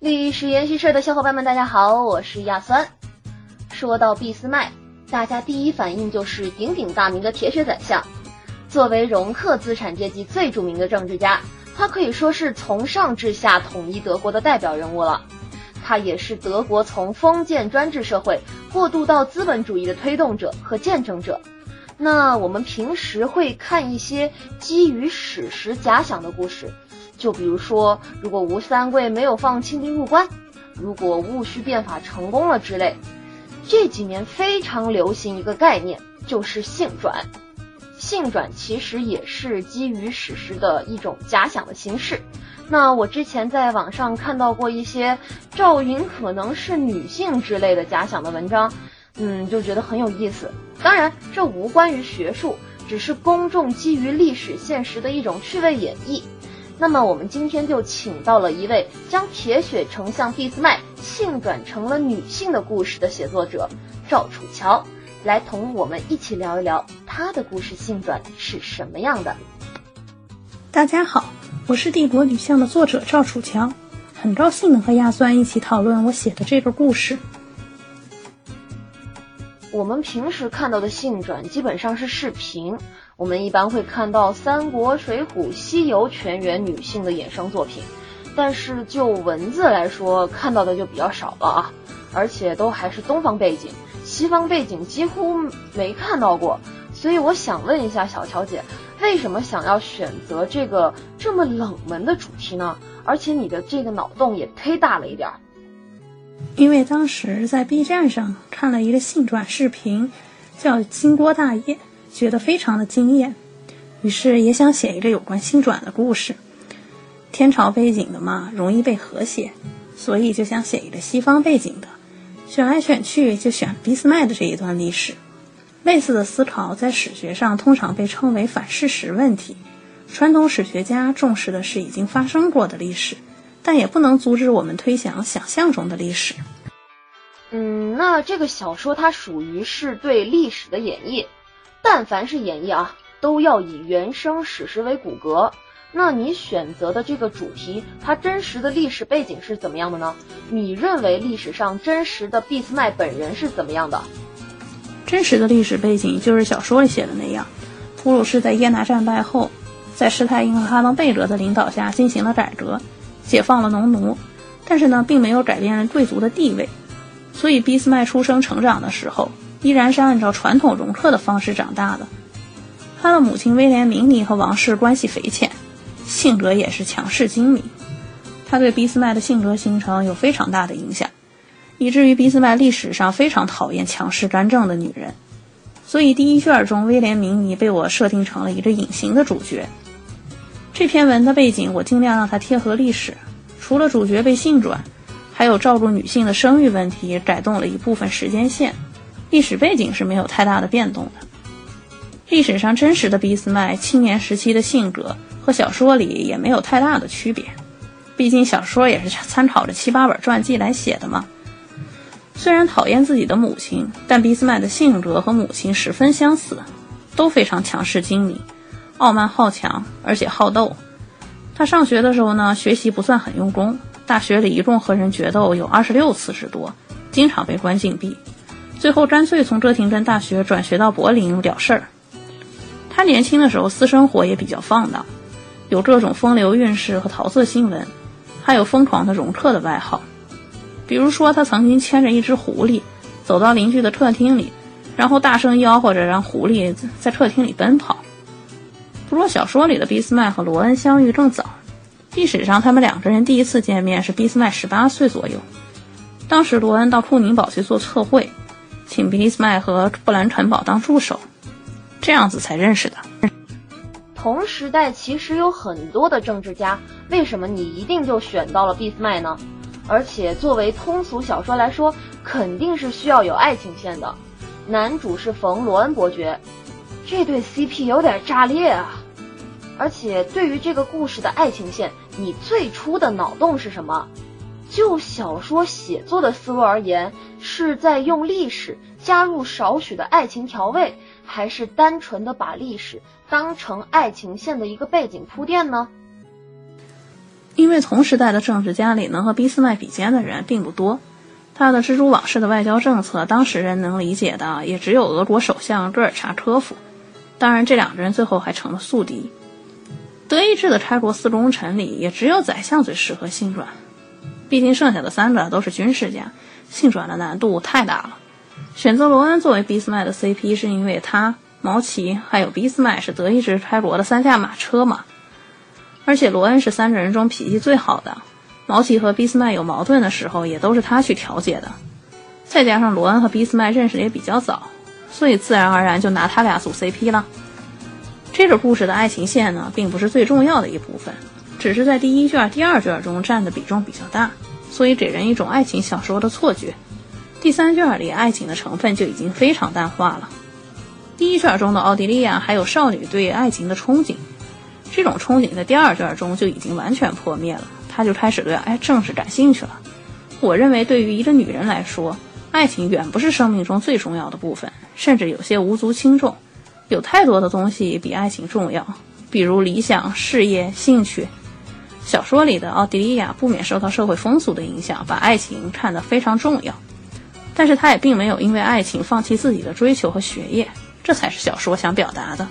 历史研习社的小伙伴们，大家好，我是亚酸。说到俾斯麦，大家第一反应就是鼎鼎大名的铁血宰相。作为容克资产阶级最著名的政治家，他可以说是从上至下统一德国的代表人物了。他也是德国从封建专制社会过渡到资本主义的推动者和见证者。那我们平时会看一些基于史实假想的故事。就比如说，如果吴三桂没有放清兵入关，如果戊戌变法成功了之类，这几年非常流行一个概念，就是性转。性转其实也是基于史实的一种假想的形式。那我之前在网上看到过一些赵云可能是女性之类的假想的文章，嗯，就觉得很有意思。当然，这无关于学术，只是公众基于历史现实的一种趣味演绎。那么我们今天就请到了一位将铁血丞相俾斯麦性转成了女性的故事的写作者赵楚乔，来同我们一起聊一聊她的故事性转是什么样的。大家好，我是帝国女相的作者赵楚乔，很高兴能和亚酸一起讨论我写的这个故事。我们平时看到的性转基本上是视频。我们一般会看到《三国》《水浒》《西游》全员女性的衍生作品，但是就文字来说，看到的就比较少了啊，而且都还是东方背景，西方背景几乎没看到过。所以我想问一下小乔姐，为什么想要选择这个这么冷门的主题呢？而且你的这个脑洞也忒大了一点儿。因为当时在 B 站上看了一个性转视频，叫《金锅大业》。觉得非常的惊艳，于是也想写一个有关星转的故事。天朝背景的嘛，容易被和谐，所以就想写一个西方背景的。选来选去，就选俾斯麦的这一段历史。类似的思考在史学上通常被称为反事实问题。传统史学家重视的是已经发生过的历史，但也不能阻止我们推想想象中的历史。嗯，那这个小说它属于是对历史的演绎。但凡是演绎啊，都要以原生史实为骨骼。那你选择的这个主题，它真实的历史背景是怎么样的呢？你认为历史上真实的俾斯麦本人是怎么样的？真实的历史背景就是小说里写的那样：普鲁士在耶拿战败后，在施泰因和哈登贝格的领导下进行了改革，解放了农奴，但是呢，并没有改变贵族的地位。所以俾斯麦出生成长的时候。依然是按照传统容克的方式长大的。他的母亲威廉明尼和王室关系匪浅，性格也是强势精明。他对俾斯麦的性格形成有非常大的影响，以至于俾斯麦历史上非常讨厌强势干政的女人。所以第一卷中，威廉明尼被我设定成了一个隐形的主角。这篇文的背景我尽量让它贴合历史，除了主角被性转，还有照顾女性的生育问题改动了一部分时间线。历史背景是没有太大的变动的。历史上真实的俾斯麦青年时期的性格和小说里也没有太大的区别，毕竟小说也是参考着七八本传记来写的嘛。虽然讨厌自己的母亲，但俾斯麦的性格和母亲十分相似，都非常强势精明、傲慢好强，而且好斗。他上学的时候呢，学习不算很用功，大学里一共和人决斗有二十六次之多，经常被关禁闭。最后干脆从遮廷根大学转学到柏林了事儿。他年轻的时候私生活也比较放荡，有各种风流韵事和桃色新闻，还有疯狂的容克的外号。比如说，他曾经牵着一只狐狸走到邻居的客厅里，然后大声吆喝着让狐狸在客厅里奔跑。不过小说里的俾斯麦和罗恩相遇更早，历史上他们两个人第一次见面是俾斯麦十八岁左右，当时罗恩到库宁堡去做测绘。请俾斯麦和布兰城堡当助手，这样子才认识的。同时代其实有很多的政治家，为什么你一定就选到了俾斯麦呢？而且作为通俗小说来说，肯定是需要有爱情线的。男主是冯·罗恩伯爵，这对 CP 有点炸裂啊！而且对于这个故事的爱情线，你最初的脑洞是什么？就小说写作的思路而言，是在用历史加入少许的爱情调味，还是单纯的把历史当成爱情线的一个背景铺垫呢？因为同时代的政治家里能和俾斯麦比肩的人并不多。他的蜘蛛网式的外交政策，当时人能理解的也只有俄国首相戈尔查科夫。当然，这两个人最后还成了宿敌。德意志的拆国四功臣里，也只有宰相最适合心软。毕竟剩下的三个都是军事家，性转的难度太大了。选择罗恩作为俾斯麦的 CP，是因为他、毛奇还有俾斯麦是德意志开国的三驾马车嘛。而且罗恩是三个人中脾气最好的，毛奇和俾斯麦有矛盾的时候，也都是他去调解的。再加上罗恩和俾斯麦认识也比较早，所以自然而然就拿他俩组 CP 了。这个故事的爱情线呢，并不是最重要的一部分，只是在第一卷、第二卷中占的比重比较大，所以给人一种爱情小说的错觉。第三卷里爱情的成分就已经非常淡化了。第一卷中的奥地利亚还有少女对爱情的憧憬，这种憧憬在第二卷中就已经完全破灭了，她就开始对爱正式感兴趣了。我认为对于一个女人来说，爱情远不是生命中最重要的部分，甚至有些无足轻重。有太多的东西比爱情重要，比如理想、事业、兴趣。小说里的奥地利亚不免受到社会风俗的影响，把爱情看得非常重要。但是他也并没有因为爱情放弃自己的追求和学业，这才是小说想表达的。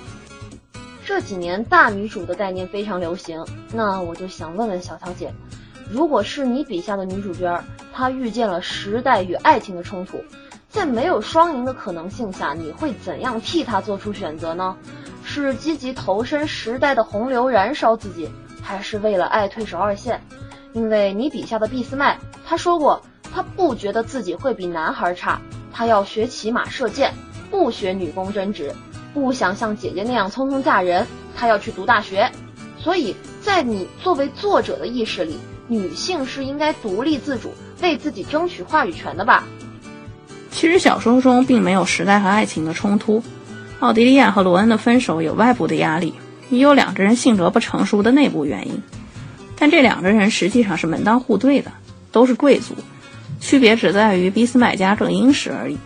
这几年大女主的概念非常流行，那我就想问问小桃姐，如果是你笔下的女主角，她遇见了时代与爱情的冲突，在没有双赢的可能性下，你会怎样替她做出选择呢？是积极投身时代的洪流燃烧自己，还是为了爱退守二线？因为你笔下的俾斯麦，他说过。他不觉得自己会比男孩差，他要学骑马射箭，不学女工针织，不想像姐姐那样匆匆嫁人，他要去读大学。所以在你作为作者的意识里，女性是应该独立自主，为自己争取话语权的吧？其实小说中并没有时代和爱情的冲突，奥地利亚和罗恩的分手有外部的压力，也有两个人性格不成熟的内部原因，但这两个人实际上是门当户对的，都是贵族。区别只在于俾斯麦家更殷实而已，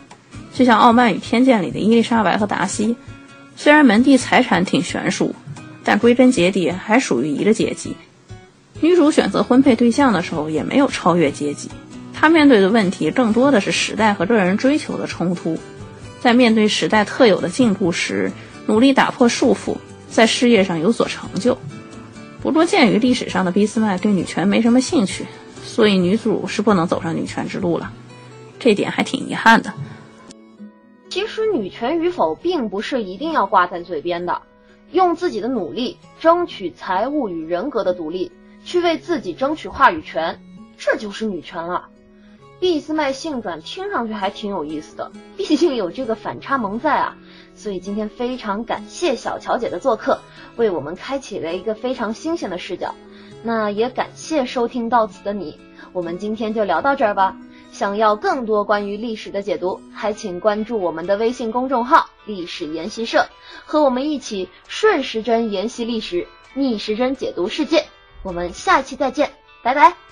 就像《傲慢与偏见》里的伊丽莎白和达西，虽然门第财产挺悬殊，但归根结底还属于一个阶级。女主选择婚配对象的时候也没有超越阶级，她面对的问题更多的是时代和个人追求的冲突，在面对时代特有的禁锢时，努力打破束缚，在事业上有所成就。不过鉴于历史上的俾斯麦对女权没什么兴趣。所以女主是不能走上女权之路了，这点还挺遗憾的。其实女权与否并不是一定要挂在嘴边的，用自己的努力争取财务与人格的独立，去为自己争取话语权，这就是女权了。俾斯麦性转听上去还挺有意思的，毕竟有这个反差萌在啊。所以今天非常感谢小乔姐的做客，为我们开启了一个非常新鲜的视角。那也感谢收听到此的你，我们今天就聊到这儿吧。想要更多关于历史的解读，还请关注我们的微信公众号“历史研习社”，和我们一起顺时针研习历史，逆时针解读世界。我们下期再见，拜拜。